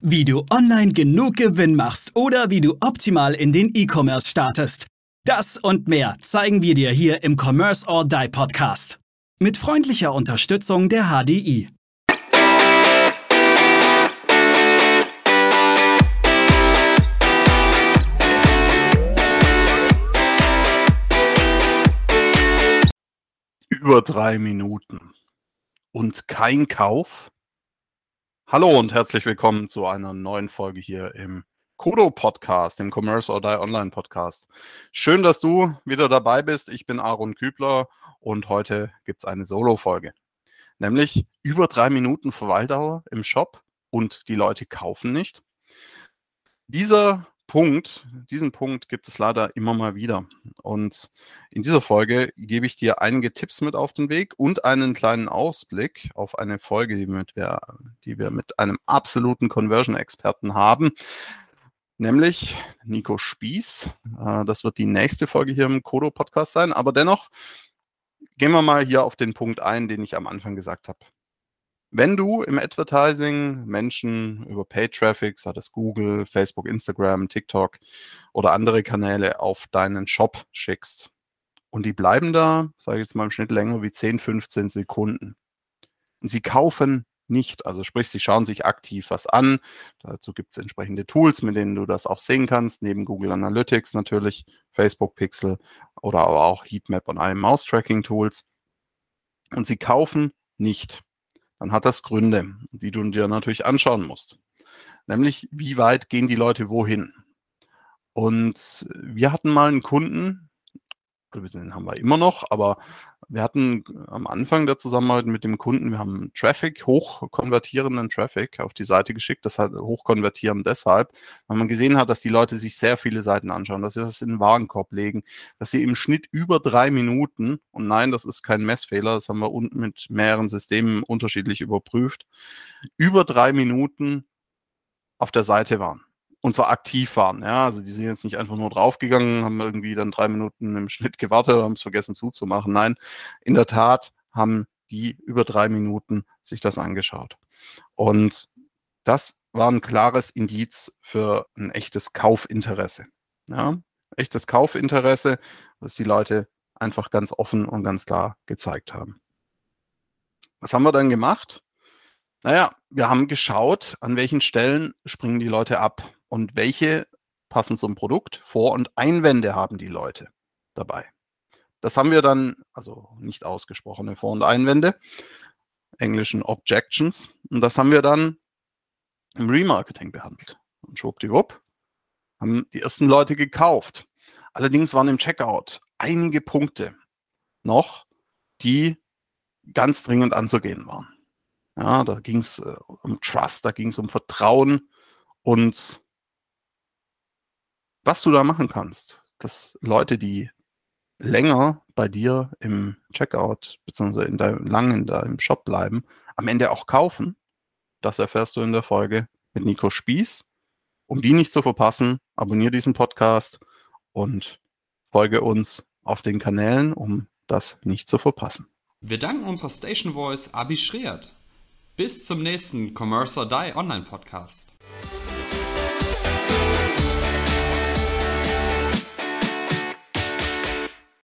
Wie du online genug Gewinn machst oder wie du optimal in den E-Commerce startest. Das und mehr zeigen wir dir hier im Commerce or Die Podcast. Mit freundlicher Unterstützung der HDI. Über drei Minuten. Und kein Kauf? Hallo und herzlich willkommen zu einer neuen Folge hier im Kodo Podcast, dem Commerce or Die Online Podcast. Schön, dass du wieder dabei bist. Ich bin Aaron Kübler und heute gibt es eine Solo-Folge. Nämlich über drei Minuten Verweildauer im Shop und die Leute kaufen nicht. Dieser Punkt, diesen Punkt gibt es leider immer mal wieder. Und in dieser Folge gebe ich dir einige Tipps mit auf den Weg und einen kleinen Ausblick auf eine Folge, die, wir, die wir mit einem absoluten Conversion-Experten haben, nämlich Nico Spieß. Äh, das wird die nächste Folge hier im Kodo-Podcast sein. Aber dennoch gehen wir mal hier auf den Punkt ein, den ich am Anfang gesagt habe. Wenn du im Advertising Menschen über Paid Traffic, sei das Google, Facebook, Instagram, TikTok oder andere Kanäle auf deinen Shop schickst und die bleiben da, sage ich jetzt mal im Schnitt länger wie 10, 15 Sekunden und sie kaufen nicht, also sprich, sie schauen sich aktiv was an. Dazu gibt es entsprechende Tools, mit denen du das auch sehen kannst, neben Google Analytics natürlich, Facebook Pixel oder aber auch Heatmap und allen Mouse-Tracking-Tools. Und sie kaufen nicht dann hat das Gründe, die du dir natürlich anschauen musst. Nämlich, wie weit gehen die Leute wohin? Und wir hatten mal einen Kunden, den haben wir immer noch, aber wir hatten am Anfang der Zusammenarbeit mit dem Kunden, wir haben Traffic, hochkonvertierenden Traffic auf die Seite geschickt. Das hat hochkonvertieren deshalb, weil man gesehen hat, dass die Leute sich sehr viele Seiten anschauen, dass sie das in den Warenkorb legen, dass sie im Schnitt über drei Minuten, und nein, das ist kein Messfehler, das haben wir unten mit mehreren Systemen unterschiedlich überprüft, über drei Minuten auf der Seite waren und zwar aktiv waren. Ja, also die sind jetzt nicht einfach nur draufgegangen, haben irgendwie dann drei Minuten im Schnitt gewartet, haben es vergessen zuzumachen. Nein, in der Tat haben die über drei Minuten sich das angeschaut. Und das war ein klares Indiz für ein echtes Kaufinteresse. Ja, echtes Kaufinteresse, was die Leute einfach ganz offen und ganz klar gezeigt haben. Was haben wir dann gemacht? Naja, wir haben geschaut, an welchen Stellen springen die Leute ab und welche passen zum Produkt. Vor- und Einwände haben die Leute dabei. Das haben wir dann, also nicht ausgesprochene Vor- und Einwände, englischen Objections, und das haben wir dann im Remarketing behandelt. Und schwuppdiwupp haben die ersten Leute gekauft. Allerdings waren im Checkout einige Punkte noch, die ganz dringend anzugehen waren. Ja, da ging es äh, um Trust, da ging es um Vertrauen und was du da machen kannst, dass Leute, die länger bei dir im Checkout beziehungsweise in deinem, lang in deinem Shop bleiben, am Ende auch kaufen, das erfährst du in der Folge mit Nico Spieß. Um die nicht zu verpassen, abonniere diesen Podcast und folge uns auf den Kanälen, um das nicht zu verpassen. Wir danken unserer Station Voice Abi Schreert. Bis zum nächsten Commerce or Die Online Podcast.